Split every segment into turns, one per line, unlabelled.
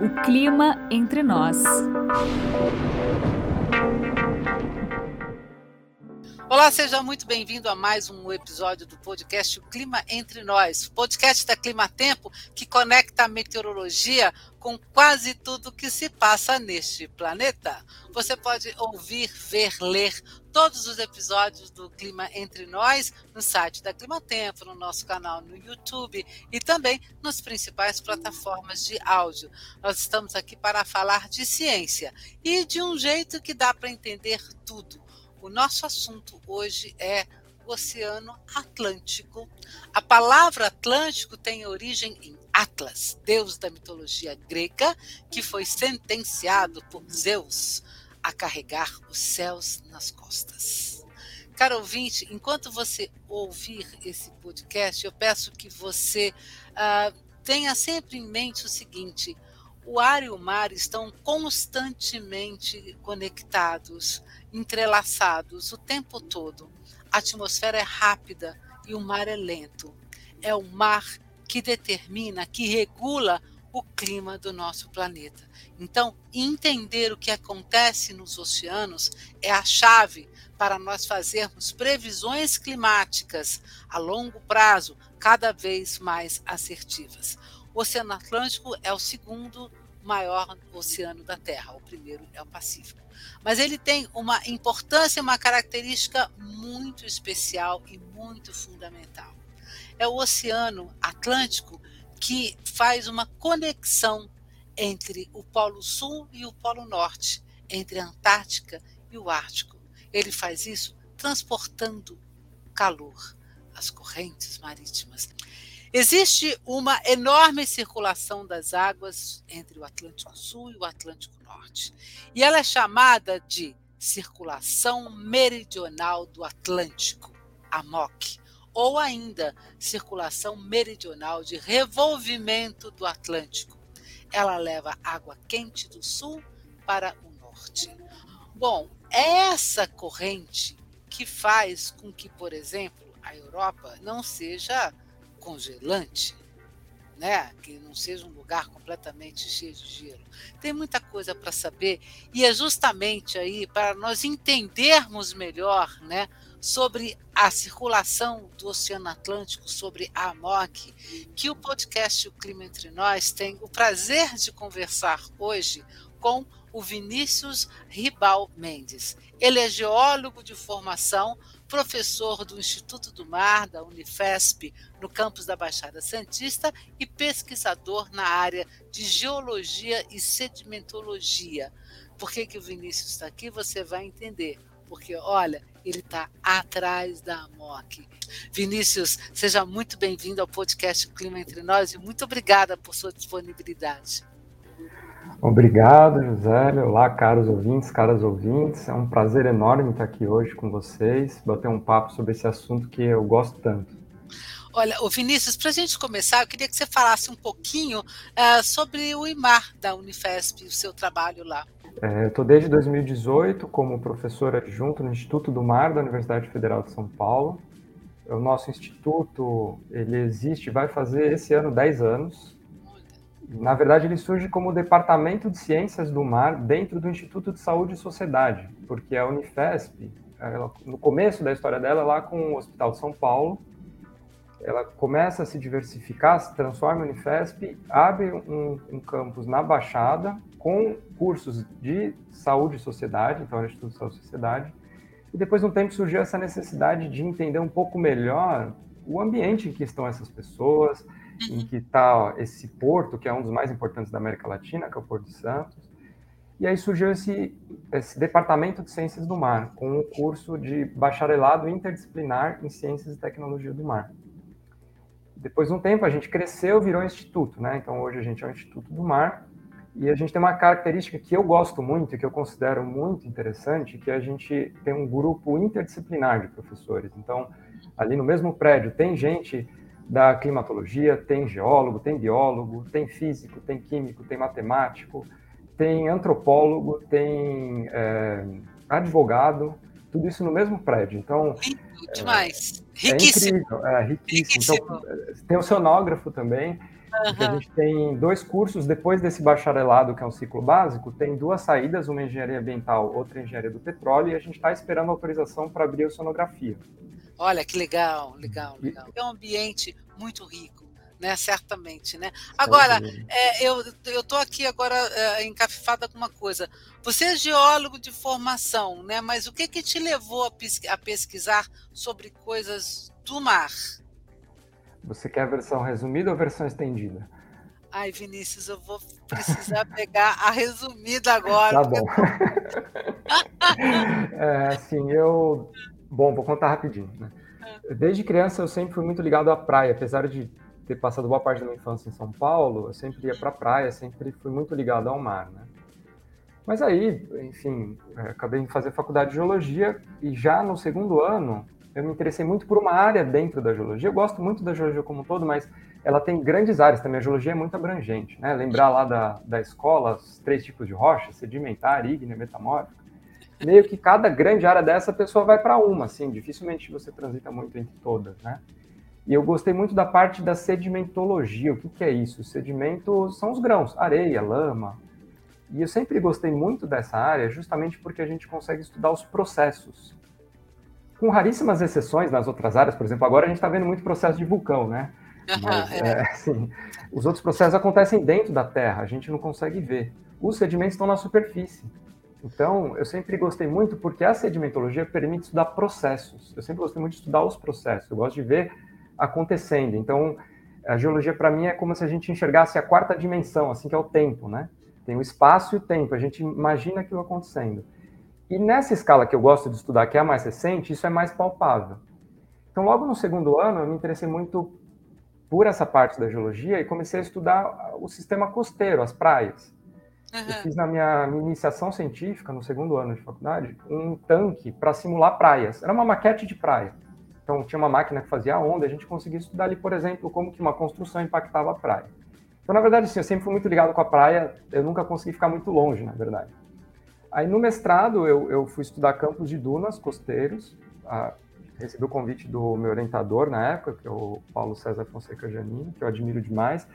O clima entre nós.
Olá, seja muito bem-vindo a mais um episódio do podcast O Clima Entre Nós, podcast da Clima Tempo que conecta a meteorologia com quase tudo que se passa neste planeta. Você pode ouvir, ver, ler todos os episódios do Clima Entre Nós no site da Clima Tempo, no nosso canal no YouTube e também nas principais plataformas de áudio. Nós estamos aqui para falar de ciência e de um jeito que dá para entender tudo o nosso assunto hoje é o Oceano Atlântico. A palavra Atlântico tem origem em Atlas, deus da mitologia grega, que foi sentenciado por Zeus a carregar os céus nas costas. Caro ouvinte, enquanto você ouvir esse podcast, eu peço que você uh, tenha sempre em mente o seguinte: o ar e o mar estão constantemente conectados, entrelaçados o tempo todo. A atmosfera é rápida e o mar é lento. É o mar que determina, que regula o clima do nosso planeta. Então, entender o que acontece nos oceanos é a chave para nós fazermos previsões climáticas a longo prazo cada vez mais assertivas. O Oceano Atlântico é o segundo maior oceano da Terra, o primeiro é o Pacífico. Mas ele tem uma importância, uma característica muito especial e muito fundamental. É o Oceano Atlântico que faz uma conexão entre o Polo Sul e o Polo Norte, entre a Antártica e o Ártico. Ele faz isso transportando calor, as correntes marítimas. Existe uma enorme circulação das águas entre o Atlântico Sul e o Atlântico Norte. E ela é chamada de Circulação Meridional do Atlântico, AMOC, ou ainda Circulação Meridional de Revolvimento do Atlântico. Ela leva água quente do sul para o norte. Bom, é essa corrente que faz com que, por exemplo, a Europa não seja congelante, né? que não seja um lugar completamente cheio de gelo. Tem muita coisa para saber e é justamente aí para nós entendermos melhor né, sobre a circulação do Oceano Atlântico, sobre a AMOC, que o podcast O Clima Entre Nós tem o prazer de conversar hoje com o Vinícius Ribal Mendes. Ele é geólogo de formação, professor do Instituto do Mar, da Unifesp, no campus da Baixada Santista, e pesquisador na área de geologia e sedimentologia. Por que, que o Vinícius está aqui? Você vai entender. Porque, olha, ele está atrás da AMOC. Vinícius, seja muito bem-vindo ao podcast Clima Entre Nós e muito obrigada por sua disponibilidade.
Obrigado, José. Olá, caros ouvintes, caras ouvintes. É um prazer enorme estar aqui hoje com vocês, bater um papo sobre esse assunto que eu gosto tanto.
Olha, o Vinícius, para a gente começar, eu queria que você falasse um pouquinho uh, sobre o IMAR da Unifesp, o seu trabalho lá.
É, eu estou desde 2018 como professor adjunto no Instituto do Mar da Universidade Federal de São Paulo. O nosso instituto, ele existe, vai fazer esse ano 10 anos. Na verdade, ele surge como Departamento de Ciências do Mar dentro do Instituto de Saúde e Sociedade, porque a Unifesp, ela, no começo da história dela, lá com o Hospital de São Paulo, ela começa a se diversificar, se transforma em Unifesp, abre um, um campus na Baixada com cursos de saúde e sociedade, então era Instituto de Saúde e Sociedade, e depois de um tempo surgiu essa necessidade de entender um pouco melhor o ambiente em que estão essas pessoas, em que está esse porto, que é um dos mais importantes da América Latina, que é o Porto de Santos. E aí surgiu esse, esse Departamento de Ciências do Mar, com um curso de bacharelado interdisciplinar em Ciências e Tecnologia do Mar. Depois de um tempo, a gente cresceu, virou instituto, né? Então, hoje a gente é o Instituto do Mar, e a gente tem uma característica que eu gosto muito que eu considero muito interessante, que a gente tem um grupo interdisciplinar de professores. Então, ali no mesmo prédio tem gente da climatologia, tem geólogo, tem biólogo, tem físico, tem químico, tem matemático, tem antropólogo, tem é, advogado, tudo isso no mesmo prédio. Então,
demais.
É, riquíssimo. É incrível, é riquíssimo. riquíssimo. Então, tem o sonógrafo também. Porque a gente tem dois cursos depois desse bacharelado, que é um ciclo básico, tem duas saídas, uma engenharia ambiental, outra engenharia do petróleo, e a gente está esperando autorização para abrir a sonografia.
Olha que legal, legal, legal. É um ambiente muito rico né? Certamente, né? Agora, é, eu eu tô aqui agora é, encafifada com uma coisa. Você é geólogo de formação, né? Mas o que que te levou a, pesquisar, a pesquisar sobre coisas do mar?
Você quer a versão resumida ou a versão estendida?
Ai, Vinícius, eu vou precisar pegar a resumida agora.
Tá bom. é, assim, eu. Bom, vou contar rapidinho. Né? Ah. Desde criança eu sempre fui muito ligado à praia, apesar de ter passado boa parte da minha infância em São Paulo, eu sempre ia para a praia, sempre fui muito ligado ao mar, né? Mas aí, enfim, é, acabei de fazer faculdade de geologia e já no segundo ano eu me interessei muito por uma área dentro da geologia. Eu gosto muito da geologia como um todo, mas ela tem grandes áreas também. A geologia é muito abrangente, né? Lembrar lá da, da escola os três tipos de rocha, sedimentar, ígnea, metamórfica. Meio que cada grande área dessa a pessoa vai para uma, assim, dificilmente você transita muito entre todas, né? E eu gostei muito da parte da sedimentologia. O que, que é isso? Sedimentos são os grãos, areia, lama. E eu sempre gostei muito dessa área, justamente porque a gente consegue estudar os processos. Com raríssimas exceções nas outras áreas, por exemplo, agora a gente está vendo muito processo de vulcão, né? Mas, é. É, assim, os outros processos acontecem dentro da Terra, a gente não consegue ver. Os sedimentos estão na superfície. Então, eu sempre gostei muito porque a sedimentologia permite estudar processos. Eu sempre gostei muito de estudar os processos. Eu gosto de ver acontecendo. Então, a geologia para mim é como se a gente enxergasse a quarta dimensão, assim que é o tempo, né? Tem o espaço e o tempo, a gente imagina aquilo acontecendo. E nessa escala que eu gosto de estudar, que é a mais recente, isso é mais palpável. Então, logo no segundo ano, eu me interessei muito por essa parte da geologia e comecei a estudar o sistema costeiro, as praias. Uhum. Eu fiz na minha, minha, iniciação científica, no segundo ano de faculdade, um tanque para simular praias. Era uma maquete de praia. Então, tinha uma máquina que fazia a onda, a gente conseguia estudar ali, por exemplo, como que uma construção impactava a praia. Então, na verdade, assim, eu sempre fui muito ligado com a praia, eu nunca consegui ficar muito longe, na verdade. Aí, no mestrado, eu, eu fui estudar campos de dunas costeiros, a, recebi o convite do meu orientador na época, que é o Paulo César Fonseca Janine, que eu admiro demais,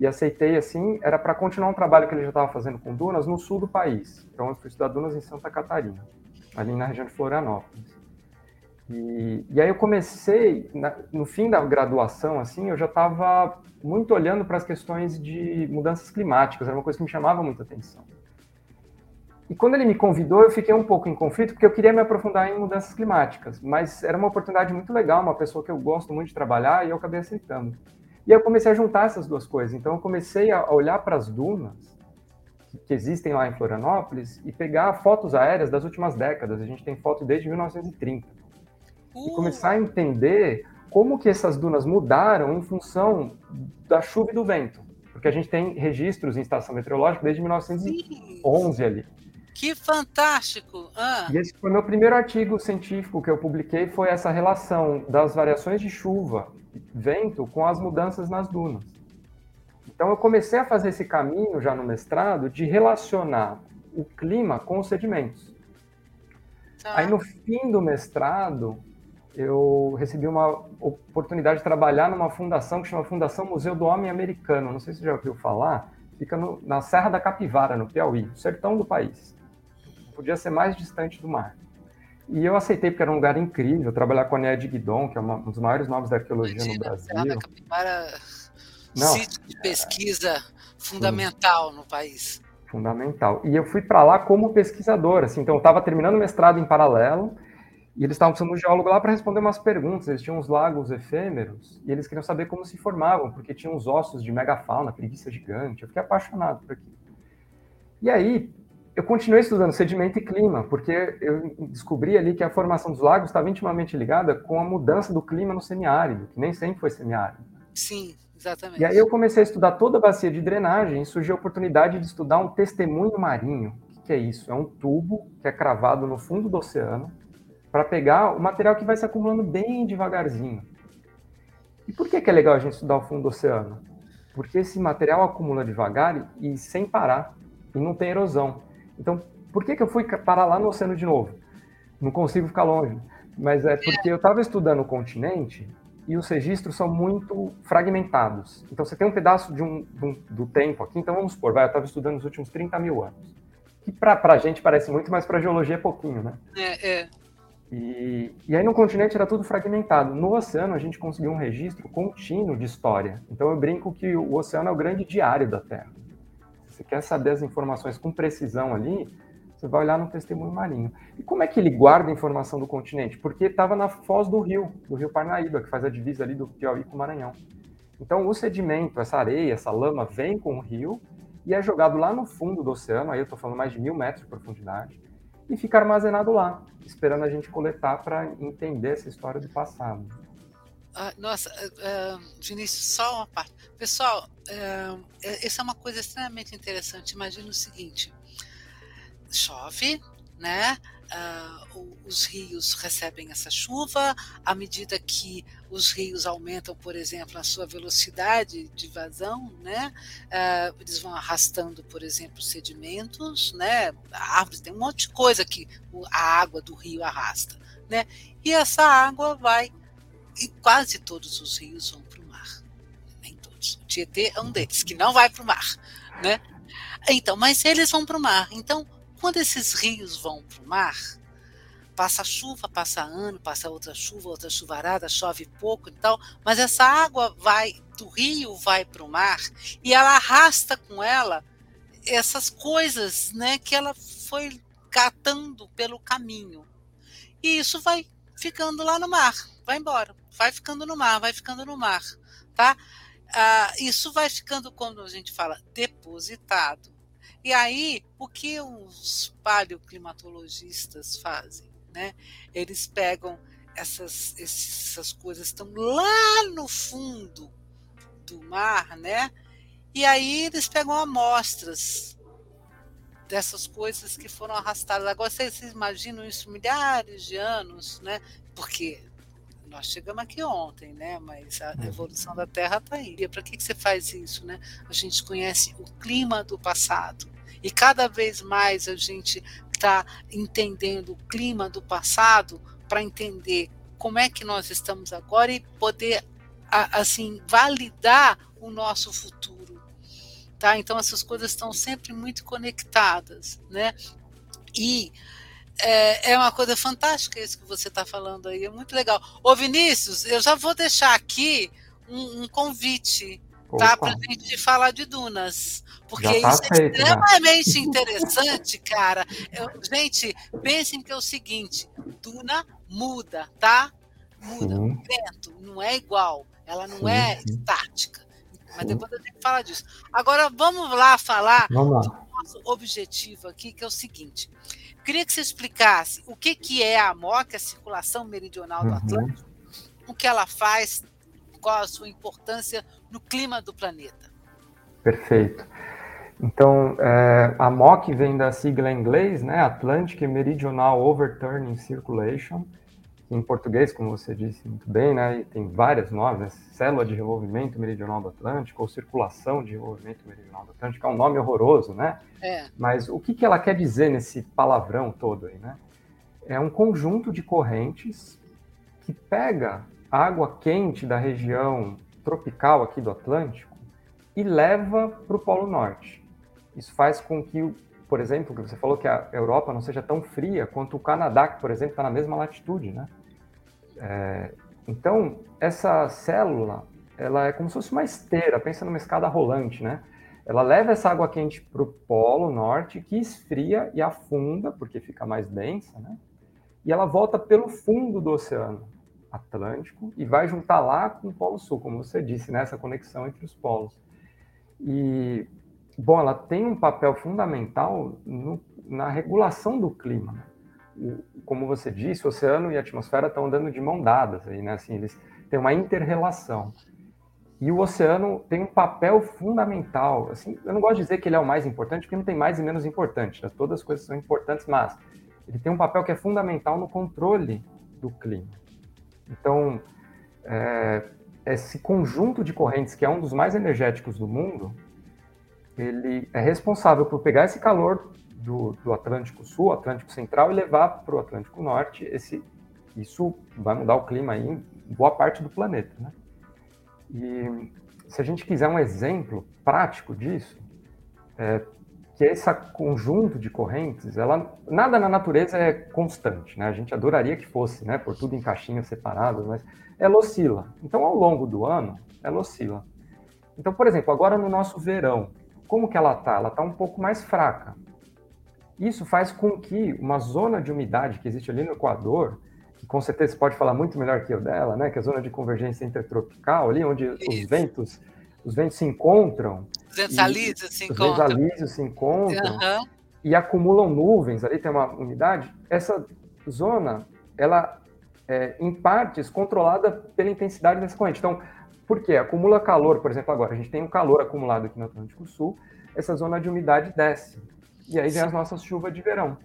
e aceitei, assim, era para continuar um trabalho que ele já estava fazendo com dunas no sul do país. Então, eu fui estudar dunas em Santa Catarina, ali na região de Florianópolis. E, e aí eu comecei, na, no fim da graduação, assim, eu já estava muito olhando para as questões de mudanças climáticas, era uma coisa que me chamava muita atenção. E quando ele me convidou, eu fiquei um pouco em conflito, porque eu queria me aprofundar em mudanças climáticas, mas era uma oportunidade muito legal, uma pessoa que eu gosto muito de trabalhar, e eu acabei aceitando. E eu comecei a juntar essas duas coisas. Então eu comecei a olhar para as dunas que existem lá em Florianópolis e pegar fotos aéreas das últimas décadas. A gente tem foto desde 1930 e começar a entender como que essas dunas mudaram em função da chuva e do vento. Porque a gente tem registros em estação meteorológica desde 1911 Sim. ali.
Que fantástico!
Ah. E esse foi meu primeiro artigo científico que eu publiquei, foi essa relação das variações de chuva, vento, com as mudanças nas dunas. Então eu comecei a fazer esse caminho já no mestrado de relacionar o clima com os sedimentos. Tá. Aí no fim do mestrado, eu recebi uma oportunidade de trabalhar numa fundação que chama Fundação Museu do Homem Americano. Não sei se você já ouviu falar. Fica no, na Serra da Capivara, no Piauí, sertão do país. Podia ser mais distante do mar. E eu aceitei porque era um lugar incrível, trabalhar com a Nea de Guidon, que é uma, um dos maiores nomes da arqueologia Imagina, no Brasil. Serra da
Capivara, Não, sítio de pesquisa é, fundamental sim, no país.
Fundamental. E eu fui para lá como pesquisador, assim, então eu estava terminando o mestrado em paralelo, e eles estavam precisando de um geólogo lá para responder umas perguntas. Eles tinham uns lagos efêmeros e eles queriam saber como se formavam, porque tinham uns ossos de megafauna, preguiça gigante. Eu fiquei apaixonado por aquilo. E aí, eu continuei estudando sedimento e clima, porque eu descobri ali que a formação dos lagos estava intimamente ligada com a mudança do clima no semiárido, que nem sempre foi semiárido.
Sim, exatamente.
E aí eu comecei a estudar toda a bacia de drenagem e surgiu a oportunidade de estudar um testemunho marinho. O que é isso? É um tubo que é cravado no fundo do oceano, para pegar o material que vai se acumulando bem devagarzinho. E por que, que é legal a gente estudar o fundo do oceano? Porque esse material acumula devagar e, e sem parar, e não tem erosão. Então, por que, que eu fui parar lá no oceano de novo? Não consigo ficar longe. Mas é porque eu estava estudando o continente e os registros são muito fragmentados. Então, você tem um pedaço de um, de um do tempo aqui. Então, vamos supor, vai, eu estava estudando nos últimos 30 mil anos. Que para a gente parece muito, mas para a geologia é pouquinho, né?
É, é.
E, e aí no continente era tudo fragmentado. No oceano a gente conseguiu um registro contínuo de história. Então eu brinco que o oceano é o grande diário da Terra. Você quer saber as informações com precisão ali, você vai olhar no testemunho marinho. E como é que ele guarda a informação do continente? Porque estava na foz do rio, do rio Parnaíba, que faz a divisa ali do Piauí com o Maranhão. Então o sedimento, essa areia, essa lama vem com o rio e é jogado lá no fundo do oceano, aí eu estou falando mais de mil metros de profundidade, e fica armazenado lá, esperando a gente coletar para entender essa história do passado.
Ah, nossa, uh, Vinícius, só uma parte. Pessoal, uh, essa é uma coisa extremamente interessante. Imagina o seguinte: chove, né? Uh, os rios recebem essa chuva, à medida que os rios aumentam, por exemplo, a sua velocidade de vazão, né? Uh, eles vão arrastando, por exemplo, sedimentos, né? Árvores, tem um monte de coisa que a água do rio arrasta, né? E essa água vai, e quase todos os rios vão para o mar, nem todos. O Tietê é um deles que não vai para o mar, né? Então, mas eles vão para o mar. Então, quando esses rios vão para o mar, passa chuva, passa ano, passa outra chuva, outra chuvarada, chove pouco e tal, mas essa água vai do rio vai para o mar e ela arrasta com ela essas coisas, né, que ela foi catando pelo caminho. E isso vai ficando lá no mar, vai embora, vai ficando no mar, vai ficando no mar, tá? Ah, isso vai ficando, quando a gente fala depositado, e aí, o que os paleoclimatologistas fazem? Né? Eles pegam essas, essas coisas estão lá no fundo do mar, né? E aí eles pegam amostras dessas coisas que foram arrastadas. Agora vocês imaginam isso milhares de anos, né? Porque nós chegamos aqui ontem, né? Mas a uhum. evolução da Terra está aí. E para que, que você faz isso, né? A gente conhece o clima do passado. E cada vez mais a gente está entendendo o clima do passado para entender como é que nós estamos agora e poder assim validar o nosso futuro, tá? Então essas coisas estão sempre muito conectadas, né? E é, é, uma coisa fantástica isso que você está falando aí, é muito legal. Ô Vinícius, eu já vou deixar aqui um, um convite tá, para a gente falar de dunas, porque tá isso é feito, é extremamente já. interessante, cara. Eu, gente, pensem que é o seguinte: duna muda, tá? Muda. Sim. O vento não é igual, ela não sim, é sim. estática. Mas depois eu tenho que falar disso. Agora vamos lá falar vamos lá. do nosso objetivo aqui, que é o seguinte. Queria que você explicasse o que, que é a MOC, a circulação meridional do uhum. Atlântico, o que ela faz, qual a sua importância no clima do planeta.
Perfeito. Então, é, a MOC vem da sigla em inglês, né, Atlantic Meridional Overturning Circulation, em português, como você disse muito bem, né, tem vários nomes, né, Célula de Revolvimento Meridional do Atlântico, ou Circulação de Revolvimento Meridional do Atlântico, é um nome horroroso, né? É. Mas o que, que ela quer dizer nesse palavrão todo aí, né? É um conjunto de correntes que pega água quente da região tropical aqui do Atlântico e leva para o Polo Norte. Isso faz com que, por exemplo, que você falou que a Europa não seja tão fria quanto o Canadá, que, por exemplo, está na mesma latitude, né? É, então, essa célula, ela é como se fosse uma esteira, pensa numa escada rolante, né? Ela leva essa água quente para o Polo Norte, que esfria e afunda, porque fica mais densa, né? E ela volta pelo fundo do oceano Atlântico e vai juntar lá com o Polo Sul, como você disse, nessa né? conexão entre os polos. E, bom, ela tem um papel fundamental no, na regulação do clima. Como você disse, o oceano e a atmosfera estão andando de mão dadas aí, né? Assim, eles têm uma inter-relação. E o oceano tem um papel fundamental. Assim, eu não gosto de dizer que ele é o mais importante, porque não tem mais e menos importante. Né? Todas as coisas são importantes, mas ele tem um papel que é fundamental no controle do clima. Então, é, esse conjunto de correntes, que é um dos mais energéticos do mundo, ele é responsável por pegar esse calor do, do Atlântico Sul, Atlântico Central, e levar para o Atlântico Norte esse isso vai mudar o clima em boa parte do planeta, né? E se a gente quiser um exemplo prático disso, é que esse conjunto de correntes, ela, nada na natureza é constante, né? A gente adoraria que fosse, né? Por tudo em caixinhas separadas, mas ela oscila. Então, ao longo do ano, ela oscila. Então, por exemplo, agora no nosso verão, como que ela está? Ela está um pouco mais fraca. Isso faz com que uma zona de umidade que existe ali no Equador, que com certeza você pode falar muito melhor que eu dela, né? Que é a zona de convergência intertropical, ali onde Isso. os ventos, os ventos se encontram.
Os ventos alísios se encontram.
Os ventos alísios se encontram. Uhum. E acumulam nuvens, ali tem uma umidade. Essa zona, ela é, em partes, controlada pela intensidade dessa corrente. Então, por quê? Acumula calor, por exemplo, agora a gente tem um calor acumulado aqui no Atlântico Sul, essa zona de umidade desce. E aí vem as nossas chuvas de verão.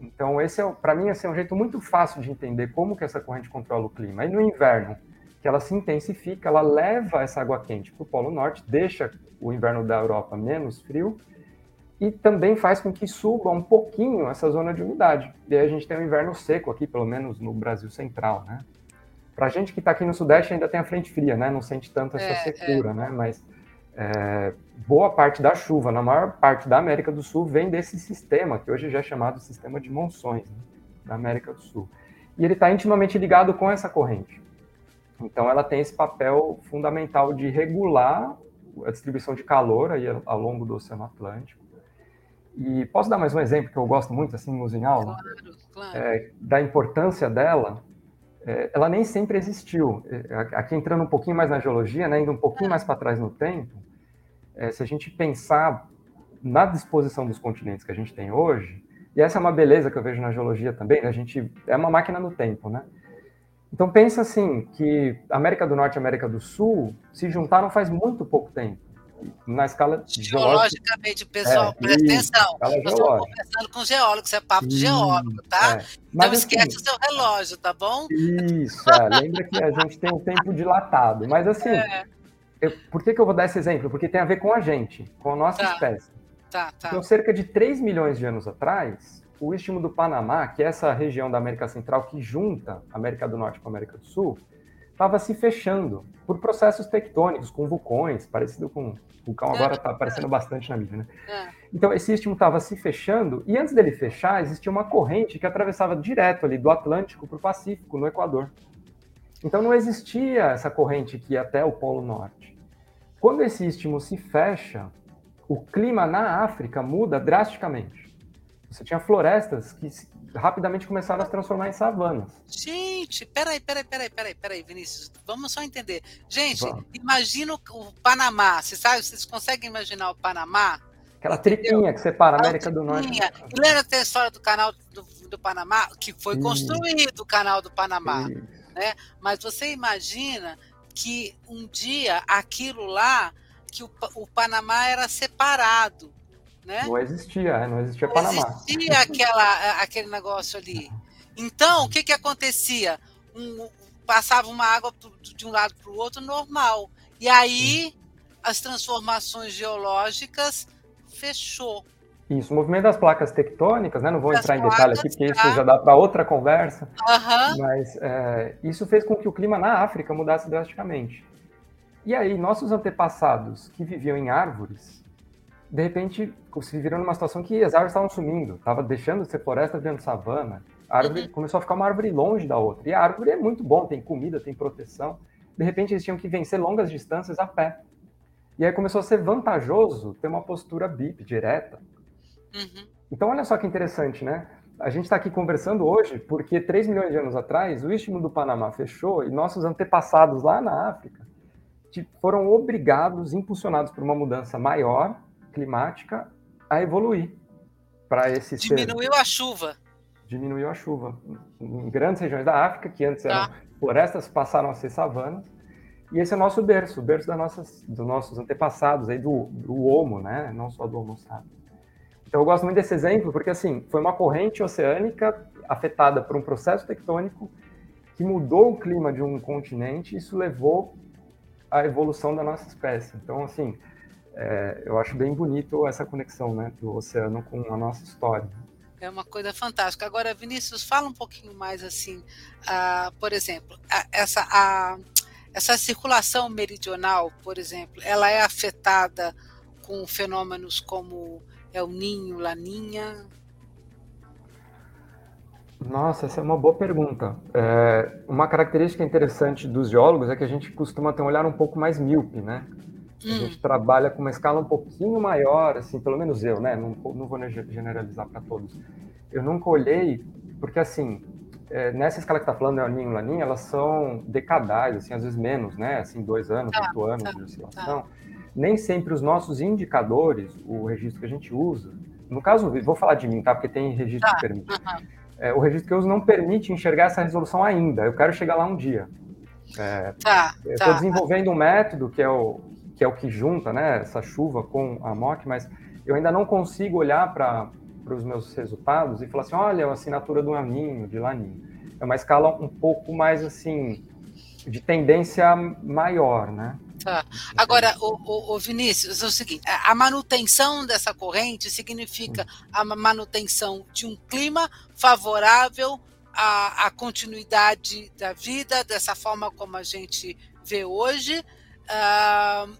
Então, esse é, para mim, esse é um jeito muito fácil de entender como que essa corrente controla o clima. Aí no inverno, que ela se intensifica, ela leva essa água quente para o Polo Norte, deixa o inverno da Europa menos frio e também faz com que suba um pouquinho essa zona de umidade. E aí a gente tem um inverno seco aqui, pelo menos no Brasil central, né? Para a gente que está aqui no Sudeste ainda tem a frente fria, né? Não sente tanto essa é, secura, é. né? Mas é, boa parte da chuva, na maior parte da América do Sul, vem desse sistema, que hoje já é chamado sistema de monções, né, da América do Sul. E ele está intimamente ligado com essa corrente. Então, ela tem esse papel fundamental de regular a distribuição de calor aí ao longo do Oceano Atlântico. E posso dar mais um exemplo que eu gosto muito, assim, em aula? Claro, claro. É, da importância dela. É, ela nem sempre existiu. É, aqui entrando um pouquinho mais na geologia, né, indo um pouquinho é. mais para trás no tempo, é, se a gente pensar na disposição dos continentes que a gente tem hoje, e essa é uma beleza que eu vejo na geologia também, a gente é uma máquina no tempo, né? Então pensa assim que América do Norte e América do Sul se juntaram faz muito pouco tempo. Na escala
geologicamente, pessoal, é, presta atenção. Nós estamos conversando com geólogos, é papo de geólogo, tá? É. Mas, então esquece assim, o seu relógio, tá bom?
Isso, é, lembra que a gente tem um tempo dilatado. Mas assim, é. Eu, por que, que eu vou dar esse exemplo? Porque tem a ver com a gente, com a nossa tá. espécie. Tá, tá. Então, cerca de 3 milhões de anos atrás, o Istmo do Panamá, que é essa região da América Central que junta América do Norte com América do Sul, estava se fechando por processos tectônicos, com vulcões, parecido com vulcão agora está aparecendo bastante na mídia, né? É. Então, esse istmo estava se fechando, e antes dele fechar, existia uma corrente que atravessava direto ali do Atlântico para o Pacífico, no Equador. Então não existia essa corrente que ia até o Polo Norte. Quando esse istmo se fecha, o clima na África muda drasticamente. Você tinha florestas que rapidamente começaram a se transformar em savanas.
Gente, peraí, peraí, peraí, peraí, peraí, Vinícius, vamos só entender. Gente, vamos. imagina o Panamá, você sabe, vocês conseguem imaginar o Panamá?
Aquela tripinha que separa a América do Norte.
Lembra que tem a história do canal do, do Panamá, que foi construído o canal do Panamá. Isso né? Mas você imagina que um dia aquilo lá, que o, o Panamá era separado, né?
Não existia, é, não existia não Panamá.
existia aquela, aquele negócio ali. Então, o que que acontecia? Um, passava uma água de um lado para o outro normal. E aí as transformações geológicas fechou.
Isso, o movimento das placas tectônicas, né? Não vou das entrar em detalhe aqui, porque isso tá. já dá para outra conversa. Uhum. Mas é, isso fez com que o clima na África mudasse drasticamente. E aí, nossos antepassados que viviam em árvores, de repente se viram numa situação que as árvores estavam sumindo, estava deixando de ser floresta, virando savana. A árvore uhum. começou a ficar uma árvore longe da outra. E a árvore é muito bom, tem comida, tem proteção. De repente, eles tinham que vencer longas distâncias a pé. E aí começou a ser vantajoso ter uma postura bip, direta, Uhum. Então, olha só que interessante, né? A gente está aqui conversando hoje porque 3 milhões de anos atrás o Istmo do Panamá fechou e nossos antepassados lá na África foram obrigados, impulsionados por uma mudança maior climática, a evoluir para esse
Diminuiu ser. a chuva.
Diminuiu a chuva. Em grandes regiões da África, que antes eram tá. florestas, passaram a ser savanas. E esse é o nosso berço, o berço das nossas, dos nossos antepassados, aí do, do Homo, né? Não só do Homo sapiens. Então eu gosto muito desse exemplo porque assim foi uma corrente oceânica afetada por um processo tectônico que mudou o clima de um continente e isso levou à evolução da nossa espécie. Então assim é, eu acho bem bonito essa conexão né, do oceano com a nossa história.
É uma coisa fantástica. Agora, Vinícius, fala um pouquinho mais assim, uh, por exemplo, a, essa, a, essa circulação meridional, por exemplo, ela é afetada com fenômenos como é o ninho, laninha?
Nossa, essa é uma boa pergunta. É, uma característica interessante dos geólogos é que a gente costuma ter um olhar um pouco mais míope, né? A hum. gente trabalha com uma escala um pouquinho maior, assim, pelo menos eu, né? Não, não vou generalizar para todos. Eu nunca olhei, porque assim, é, nessa escala que está falando, né, Ninho, Laninha, elas são decadais, assim, às vezes menos, né? Assim, dois anos, tá, oito anos tá, de oscilação. Tá. Nem sempre os nossos indicadores, o registro que a gente usa, no caso, vou falar de mim, tá? Porque tem registro que permite. É, o registro que eu uso não permite enxergar essa resolução ainda. Eu quero chegar lá um dia. É, tá, eu estou desenvolvendo um método que é o que é o que junta, né, essa chuva com a MOC, mas eu ainda não consigo olhar para os meus resultados e falar assim, olha, a assinatura do Aninho, de Laninho. É uma escala um pouco mais, assim, de tendência maior, né?
Tá. Agora, o, o, o, Vinícius, é o seguinte: a manutenção dessa corrente significa a manutenção de um clima favorável à, à continuidade da vida, dessa forma como a gente vê hoje. Uh,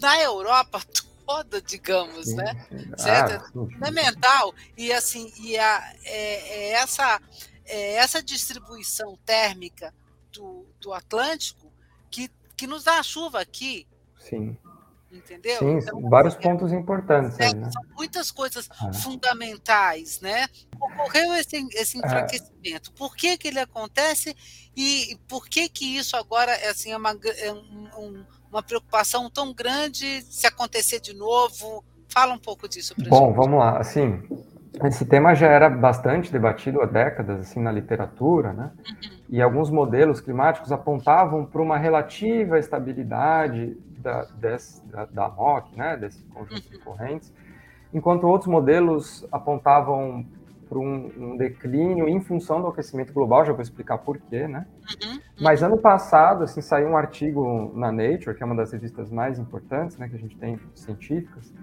na Europa toda, digamos, sim, né? Certo? Ah, fundamental. E assim, e a, é, é essa, é essa distribuição térmica do, do Atlântico que, nos dá a chuva aqui.
Sim.
Entendeu?
Sim, então, vários é, pontos importantes. É, aí, né?
São muitas coisas ah. fundamentais, né? Ocorreu esse, esse é. enfraquecimento. É. Por que, que ele acontece e por que que isso agora é, assim, é, uma, é um uma preocupação tão grande se acontecer de novo? Fala um pouco disso
para Bom, gente. vamos lá. Assim, esse tema já era bastante debatido há décadas assim na literatura, né? Uhum. E alguns modelos climáticos apontavam para uma relativa estabilidade da, desse, da, da MOC, né? Desse conjunto uhum. de correntes, enquanto outros modelos apontavam para um, um, declínio em função do aquecimento global, já vou explicar por quê, né? Uhum, uhum. Mas ano passado, assim, saiu um artigo na Nature, que é uma das revistas mais importantes, né, que a gente tem científicas,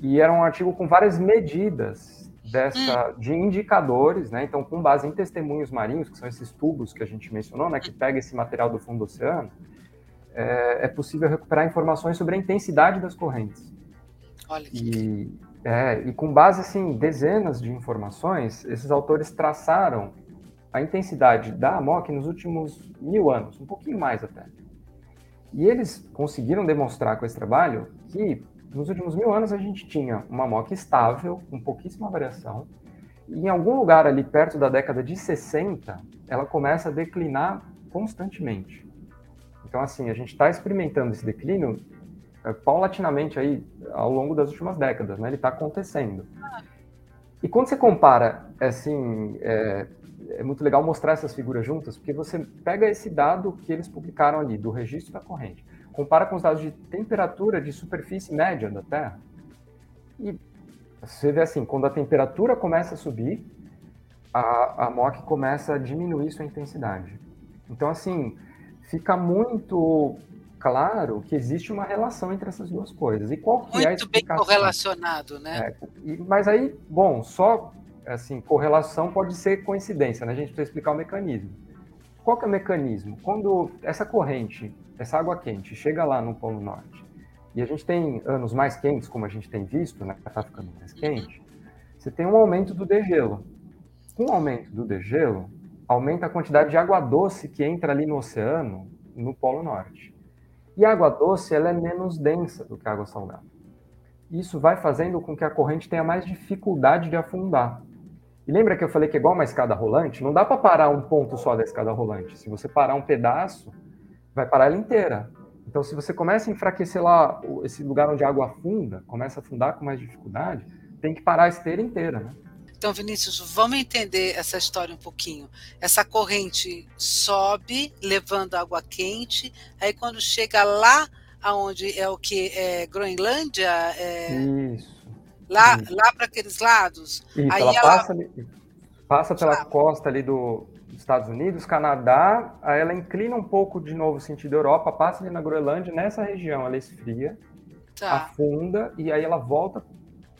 e era um artigo com várias medidas dessa uhum. de indicadores, né? Então, com base em testemunhos marinhos, que são esses tubos que a gente mencionou, né, que pega esse material do fundo do oceano, é, é possível recuperar informações sobre a intensidade das correntes. Olha que e, é, e com base assim, dezenas de informações, esses autores traçaram a intensidade da AMOC nos últimos mil anos, um pouquinho mais até. E eles conseguiram demonstrar com esse trabalho que nos últimos mil anos a gente tinha uma AMOC estável, com pouquíssima variação, e em algum lugar ali perto da década de 60, ela começa a declinar constantemente. Então, assim, a gente está experimentando esse declínio é, paulatinamente aí ao longo das últimas décadas, né? Ele está acontecendo. E quando você compara, assim, é, é, muito legal mostrar essas figuras juntas, porque você pega esse dado que eles publicaram ali do registro da corrente, compara com os dados de temperatura de superfície média da Terra, e você vê assim, quando a temperatura começa a subir, a, a MOC começa a diminuir sua intensidade. Então, assim, fica muito claro que existe uma relação entre essas duas coisas. E qual que
Muito
é a
explicação? bem correlacionado, né?
É, e, mas aí, bom, só assim, correlação pode ser coincidência, né? A gente precisa explicar o mecanismo. Qual que é o mecanismo? Quando essa corrente, essa água quente, chega lá no Polo Norte, e a gente tem anos mais quentes, como a gente tem visto, né? Está ficando mais quente, você tem um aumento do degelo. Com o aumento do degelo, aumenta a quantidade de água doce que entra ali no oceano, no Polo Norte. E a água doce ela é menos densa do que a água salgada. Isso vai fazendo com que a corrente tenha mais dificuldade de afundar. E lembra que eu falei que é igual uma escada rolante? Não dá para parar um ponto só da escada rolante. Se você parar um pedaço, vai parar ela inteira. Então, se você começa a enfraquecer lá esse lugar onde a água afunda, começa a afundar com mais dificuldade, tem que parar a esteira inteira, né?
Então, Vinícius, vamos entender essa história um pouquinho. Essa corrente sobe, levando água quente, aí quando chega lá aonde é o que é Groenlândia, é,
isso.
Lá, lá para aqueles lados.
Isso, aí ela, ela... Passa, pela costa ali do, Estados Unidos, Canadá, ela inclina um pouco de novo sentido Europa, passa ali na Groenlândia, nessa região ela esfria, tá. afunda e aí ela volta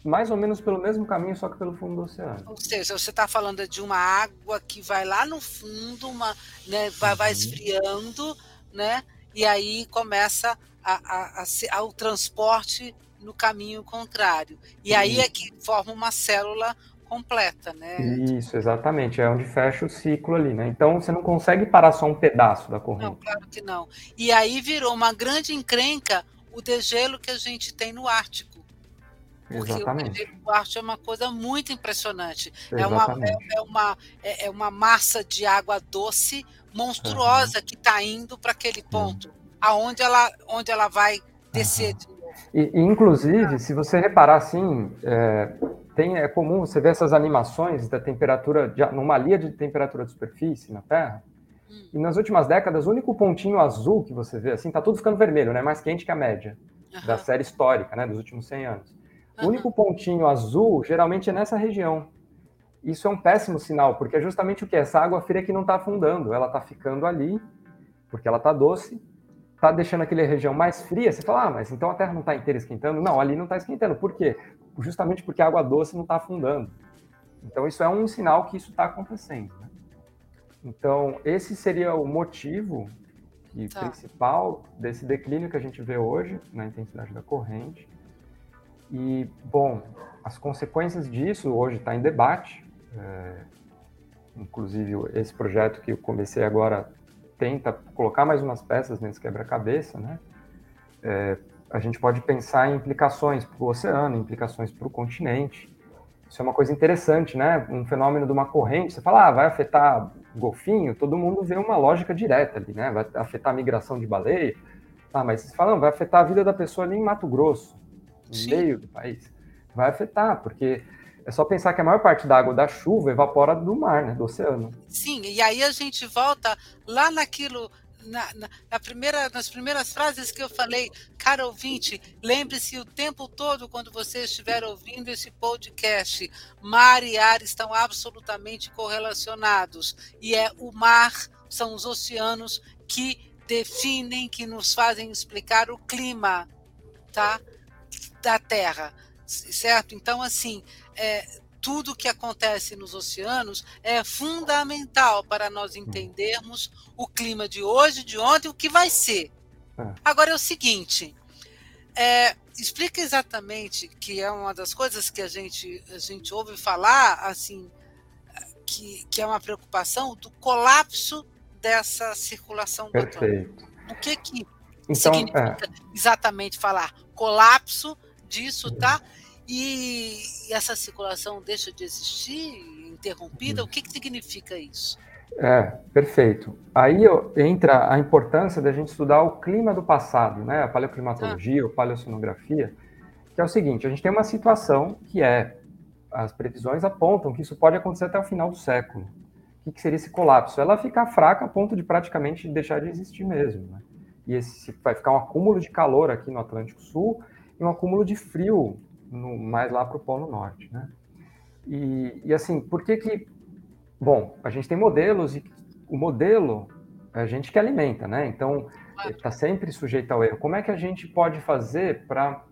mais ou menos pelo mesmo caminho, só que pelo fundo do oceano.
Ou seja, você está falando de uma água que vai lá no fundo, uma, né, vai, vai uhum. esfriando, né? E aí começa a, a, a, a, o transporte no caminho contrário. E aí é que forma uma célula completa, né?
Isso, exatamente. É onde fecha o ciclo ali, né? Então você não consegue parar só um pedaço da corrente.
Não, claro que não. E aí virou uma grande encrenca o degelo que a gente tem no Ártico. Porque Exatamente. o degelo do Ártico é uma coisa muito impressionante. É uma, é, uma, é, é, uma massa de água doce monstruosa uhum. que está indo para aquele ponto, uhum. aonde ela, onde ela vai descer uhum. de novo.
E, inclusive, se você reparar assim, é, tem, é comum você ver essas animações da temperatura, de, numa linha de temperatura de superfície na Terra, hum. e nas últimas décadas, o único pontinho azul que você vê, assim, tá tudo ficando vermelho, né? Mais quente que a média uhum. da série histórica, né? Dos últimos 100 anos. Uhum. O único pontinho azul, geralmente, é nessa região. Isso é um péssimo sinal, porque é justamente o que? Essa água fria que não está afundando, ela está ficando ali, porque ela está doce, está deixando aquela região mais fria. Você fala, ah, mas então a Terra não está inteira esquentando? Não, ali não está esquentando. Por quê? justamente porque a água doce não está afundando. Então, isso é um sinal que isso está acontecendo. Né? Então, esse seria o motivo e tá. principal desse declínio que a gente vê hoje na intensidade da corrente. E, bom, as consequências disso hoje está em debate. É, inclusive, esse projeto que eu comecei agora tenta colocar mais umas peças nesse quebra-cabeça, né? É, a gente pode pensar em implicações para o oceano, implicações para o continente. Isso é uma coisa interessante, né? Um fenômeno de uma corrente, você fala, ah, vai afetar golfinho, todo mundo vê uma lógica direta ali, né? Vai afetar a migração de baleia. Ah, mas você fala, não, vai afetar a vida da pessoa ali em Mato Grosso, no Sim. meio do país. Vai afetar, porque é só pensar que a maior parte da água da chuva evapora do mar, né, do oceano.
Sim, e aí a gente volta lá naquilo na, na, na, primeira, nas primeiras frases que eu falei, cara ouvinte, lembre-se o tempo todo quando você estiver ouvindo esse podcast, mar e ar estão absolutamente correlacionados e é o mar, são os oceanos que definem, que nos fazem explicar o clima, tá, da Terra, certo? Então assim, é, tudo que acontece nos oceanos é fundamental para nós entendermos o clima de hoje, de ontem, o que vai ser. É. Agora é o seguinte, é, explica exatamente que é uma das coisas que a gente a gente ouve falar assim que, que é uma preocupação do colapso dessa circulação
Perfeito.
O que que então, significa é. exatamente falar colapso disso, tá? E essa circulação deixa de existir, interrompida? O que, que significa isso?
É, perfeito. Aí entra a importância da gente estudar o clima do passado, né? A paleoclimatologia, ah. ou paleoceanografia, que é o seguinte: a gente tem uma situação que é, as previsões apontam que isso pode acontecer até o final do século. O que, seria esse colapso? Ela ficar fraca a ponto de praticamente deixar de existir mesmo, né? E esse vai ficar um acúmulo de calor aqui no Atlântico Sul e um acúmulo de frio no, mais lá para o Polo Norte, né? E, e, assim, por que que... Bom, a gente tem modelos e o modelo é a gente que alimenta, né? Então, está sempre sujeito ao erro. Como é que a gente pode fazer para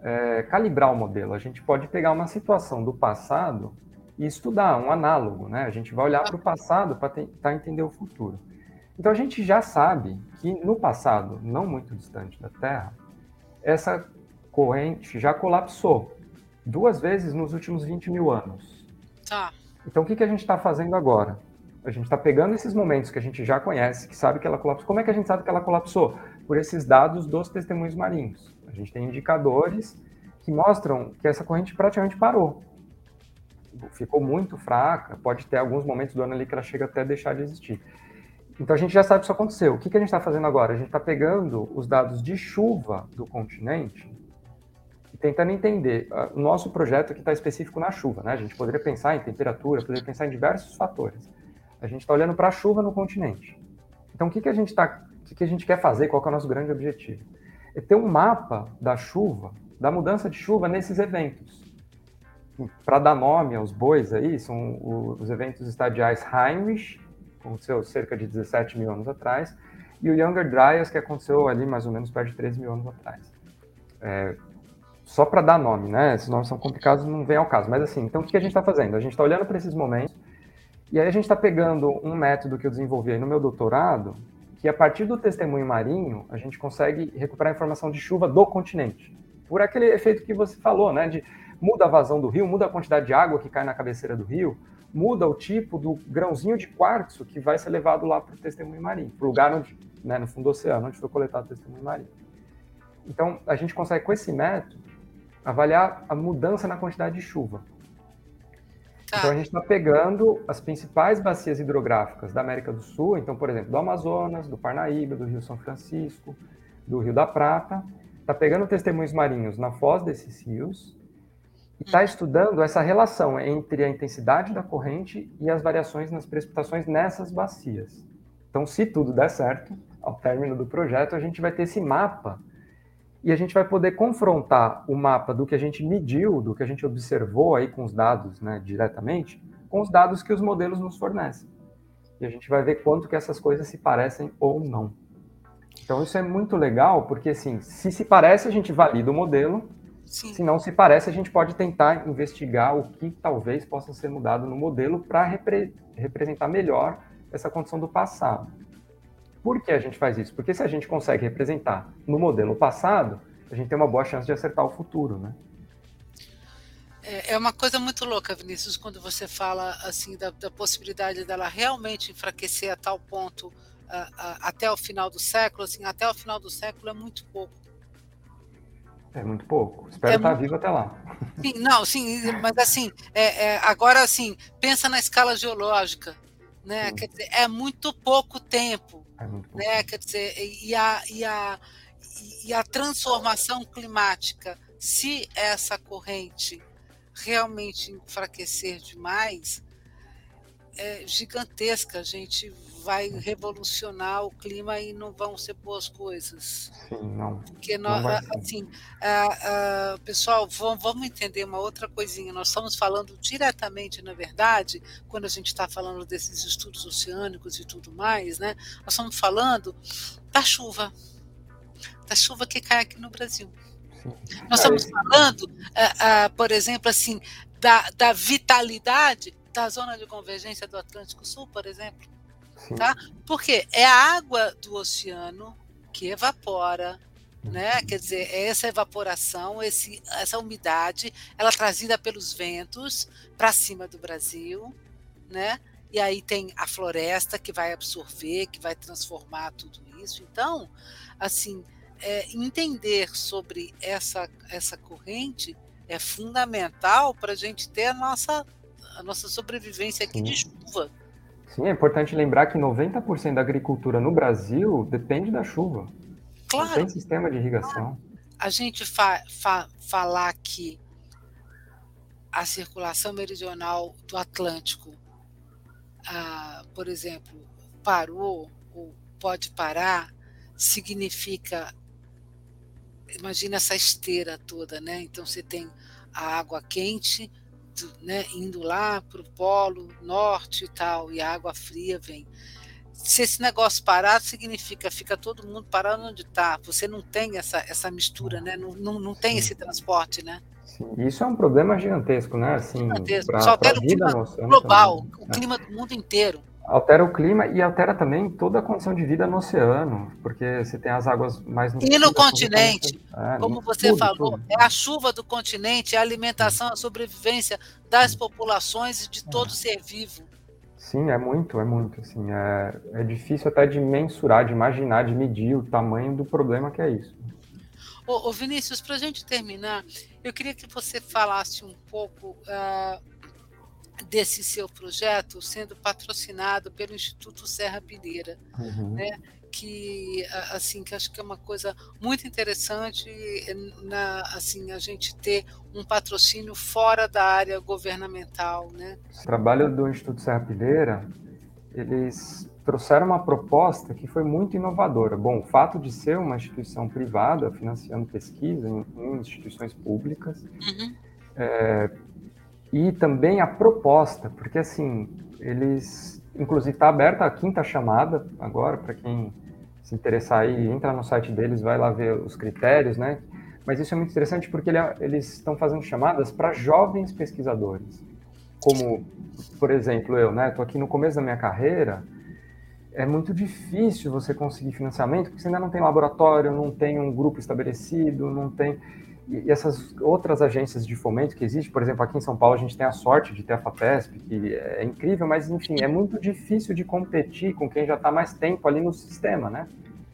é, calibrar o modelo? A gente pode pegar uma situação do passado e estudar um análogo, né? A gente vai olhar para o passado para tentar entender o futuro. Então, a gente já sabe que no passado, não muito distante da Terra, essa corrente já colapsou duas vezes nos últimos 20 mil anos.
Tá.
Então, o que, que a gente está fazendo agora? A gente está pegando esses momentos que a gente já conhece, que sabe que ela colapsou. Como é que a gente sabe que ela colapsou? Por esses dados dos testemunhos marinhos. A gente tem indicadores que mostram que essa corrente praticamente parou. Ficou muito fraca, pode ter alguns momentos do ano ali que ela chega até deixar de existir. Então a gente já sabe que isso aconteceu. O que, que a gente está fazendo agora? A gente está pegando os dados de chuva do continente tentando entender. Ah, o nosso projeto aqui está específico na chuva, né? A gente poderia pensar em temperatura, poderia pensar em diversos fatores. A gente está olhando para a chuva no continente. Então, o que, que a gente está, o que, que a gente quer fazer? Qual é o nosso grande objetivo? É ter um mapa da chuva, da mudança de chuva nesses eventos. Para dar nome aos bois aí, são os eventos estadiais Heinrich, que aconteceu cerca de 17 mil anos atrás, e o Younger Dryas, que aconteceu ali mais ou menos perto de 13 mil anos atrás. É, só para dar nome, né? Esses nomes são complicados, não vem ao caso. Mas assim, então o que a gente está fazendo? A gente está olhando para esses momentos e aí a gente está pegando um método que eu desenvolvi no meu doutorado, que a partir do testemunho marinho a gente consegue recuperar informação de chuva do continente, por aquele efeito que você falou, né? De muda a vazão do rio, muda a quantidade de água que cai na cabeceira do rio, muda o tipo do grãozinho de quartzo que vai ser levado lá para o testemunho marinho, para o lugar onde, né, no fundo do oceano, onde foi coletado o testemunho marinho. Então, a gente consegue, com esse método, avaliar a mudança na quantidade de chuva. Tá. Então, a gente está pegando as principais bacias hidrográficas da América do Sul, então, por exemplo, do Amazonas, do Parnaíba, do Rio São Francisco, do Rio da Prata, está pegando testemunhos marinhos na foz desses rios e está estudando essa relação entre a intensidade da corrente e as variações nas precipitações nessas bacias. Então, se tudo der certo, ao término do projeto, a gente vai ter esse mapa e a gente vai poder confrontar o mapa do que a gente mediu, do que a gente observou aí com os dados né, diretamente, com os dados que os modelos nos fornecem. E a gente vai ver quanto que essas coisas se parecem ou não. Então isso é muito legal, porque assim, se se parece, a gente valida o modelo, Sim. se não se parece, a gente pode tentar investigar o que talvez possa ser mudado no modelo para repre representar melhor essa condição do passado. Por que a gente faz isso? Porque se a gente consegue representar no modelo passado, a gente tem uma boa chance de acertar o futuro, né?
É, é uma coisa muito louca, Vinícius, quando você fala assim da, da possibilidade dela realmente enfraquecer a tal ponto até o final do século. Assim, até o final do século é muito pouco.
É muito pouco. Espero é estar muito... vivo até lá.
Sim, não, sim, mas assim, é, é, agora assim, pensa na escala geológica, né? Quer dizer, é muito pouco tempo. É né? Quer dizer, e a, e, a, e a transformação climática, se essa corrente realmente enfraquecer demais, é gigantesca. A gente vai revolucionar o clima e não vão ser boas coisas.
Sim, não.
Porque nós, não assim, pessoal, vamos, vamos entender uma outra coisinha. Nós estamos falando diretamente, na verdade, quando a gente está falando desses estudos oceânicos e tudo mais, né? Nós estamos falando da chuva, da chuva que cai aqui no Brasil. Nós estamos falando, por exemplo, assim, da, da vitalidade da zona de convergência do Atlântico Sul, por exemplo. Tá? Porque é a água do oceano que evapora, né? Uhum. Quer dizer, é essa evaporação, esse, essa umidade, ela trazida pelos ventos para cima do Brasil, né? E aí tem a floresta que vai absorver, que vai transformar tudo isso. Então, assim, é, entender sobre essa, essa corrente é fundamental para a gente ter a nossa, a nossa sobrevivência aqui Sim. de chuva.
Sim, é importante lembrar que 90% da agricultura no Brasil depende da chuva. Claro. Não tem sistema de irrigação.
A gente fa fa falar que a circulação meridional do Atlântico, ah, por exemplo, parou ou pode parar, significa imagina essa esteira toda, né? Então você tem a água quente né, indo lá para o polo norte e tal, e a água fria vem. Se esse negócio parar, significa fica todo mundo parado onde está. Você não tem essa, essa mistura, né? não, não, não tem esse transporte, né?
Sim, isso é um problema gigantesco, né? Assim,
gigantesco. Pra, Só altera o clima global, também. o clima do mundo inteiro.
Altera o clima e altera também toda a condição de vida no oceano, porque você tem as águas mais...
No e no continente, é, como você tudo, falou, tudo. é a chuva do continente, é a alimentação, a sobrevivência das populações e de todo ser vivo.
Sim, é muito, é muito. Assim, é, é difícil até de mensurar, de imaginar, de medir o tamanho do problema que é isso.
Ô, ô Vinícius, para a gente terminar, eu queria que você falasse um pouco... Uh, desse seu projeto sendo patrocinado pelo Instituto Serra Pilheira, uhum. né? que assim que acho que é uma coisa muito interessante na assim a gente ter um patrocínio fora da área governamental, né?
O trabalho do Instituto Serra Pilheira, eles trouxeram uma proposta que foi muito inovadora. Bom, o fato de ser uma instituição privada financiando pesquisa em, em instituições públicas uhum. é, e também a proposta, porque assim, eles, inclusive está aberta a quinta chamada agora, para quem se interessar aí, entra no site deles, vai lá ver os critérios, né? mas isso é muito interessante porque ele, eles estão fazendo chamadas para jovens pesquisadores. Como, por exemplo, eu, né? Estou aqui no começo da minha carreira, é muito difícil você conseguir financiamento, porque você ainda não tem laboratório, não tem um grupo estabelecido, não tem. E essas outras agências de fomento que existem, por exemplo, aqui em São Paulo a gente tem a sorte de ter a FAPESP, que é incrível, mas enfim, é muito difícil de competir com quem já está mais tempo ali no sistema, né?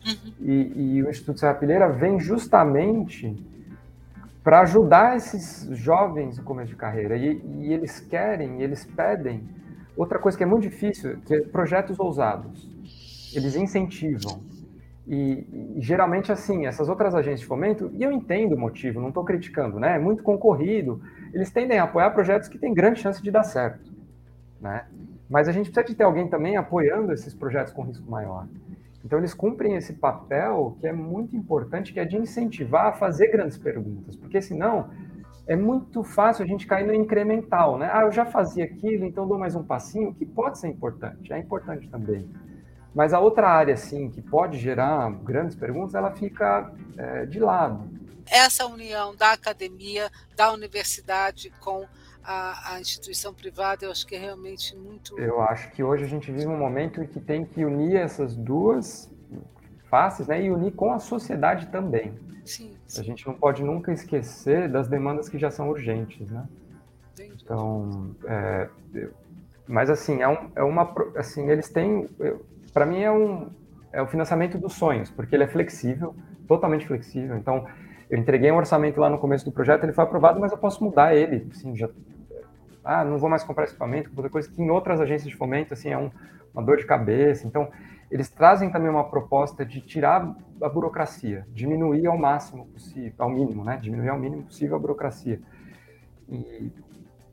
Uhum. E, e, o Instituto Serra Pilheira vem justamente para ajudar esses jovens no começo de carreira. E, e, eles querem, eles pedem outra coisa que é muito difícil, que é projetos ousados. Eles incentivam. E, geralmente, assim, essas outras agências de fomento, e eu entendo o motivo, não estou criticando, né? É muito concorrido. Eles tendem a apoiar projetos que têm grande chance de dar certo, né? Mas a gente precisa de ter alguém também apoiando esses projetos com risco maior. Então, eles cumprem esse papel que é muito importante, que é de incentivar a fazer grandes perguntas, porque senão é muito fácil a gente cair no incremental, né? Ah, eu já fazia aquilo, então dou mais um passinho, que pode ser importante, é importante também. Mas a outra área, assim, que pode gerar grandes perguntas, ela fica é, de lado.
Essa união da academia, da universidade com a, a, instituição privada, eu acho que é realmente muito.
Eu acho que hoje a gente vive um momento em que tem que unir essas duas faces, né, e unir com a sociedade também. Sim, sim. A gente não pode nunca esquecer das demandas que já são urgentes, né? Então, é, mas assim é, um, é uma, assim eles têm, para mim é um é o financiamento dos sonhos, porque ele é flexível, totalmente flexível. Então, eu entreguei um orçamento lá no começo do projeto, ele foi aprovado, mas eu posso mudar ele, assim, já ah, não vou mais comprar equipamento, outra coisa que em outras agências de fomento, assim, é um, uma dor de cabeça. Então, eles trazem também uma proposta de tirar a burocracia, diminuir ao máximo possível, ao mínimo, né? Diminuir ao mínimo possível a burocracia. E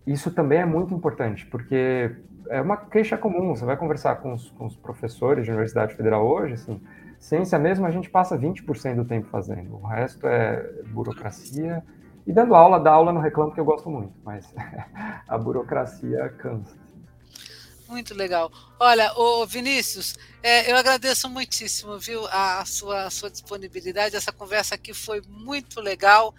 isso também é muito importante, porque é uma queixa comum. Você vai conversar com os, com os professores de Universidade Federal hoje, assim, ciência mesmo a gente passa 20% do tempo fazendo, o resto é burocracia e dando aula, dar aula no reclamo que eu gosto muito, mas a burocracia cansa.
Muito legal. Olha, o Vinícius, é, eu agradeço muitíssimo, viu, a, sua, a sua disponibilidade. Essa conversa aqui foi muito legal.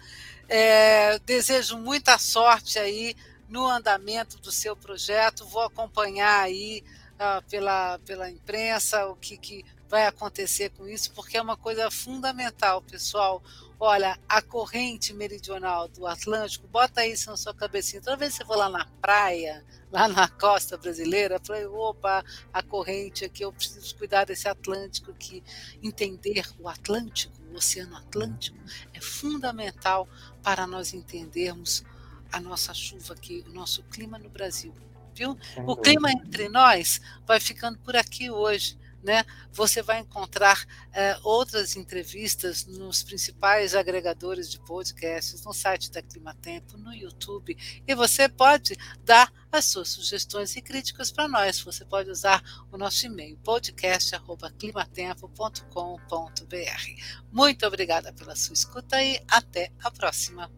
É, desejo muita sorte aí no andamento do seu projeto. Vou acompanhar aí uh, pela, pela imprensa o que, que vai acontecer com isso, porque é uma coisa fundamental, pessoal. Olha, a corrente meridional do Atlântico, bota isso na sua cabecinha. Toda vez que você for lá na praia, lá na costa brasileira, falei, opa, a corrente aqui, eu preciso cuidar desse Atlântico aqui. Entender o Atlântico, o Oceano Atlântico, é fundamental para nós entenderms a nossa chuva aqui, o nosso clima no Brasil. Viu? O clima entre nós vai ficando por aqui hoje né, você vai encontrar é, outras entrevistas nos principais agregadores de podcasts, no site da Climatempo, no YouTube, e você pode dar as suas sugestões e críticas para nós. Você pode usar o nosso e-mail podcast@climatempo.com.br. Muito obrigada pela sua escuta e até a próxima.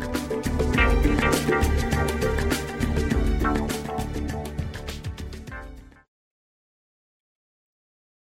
Música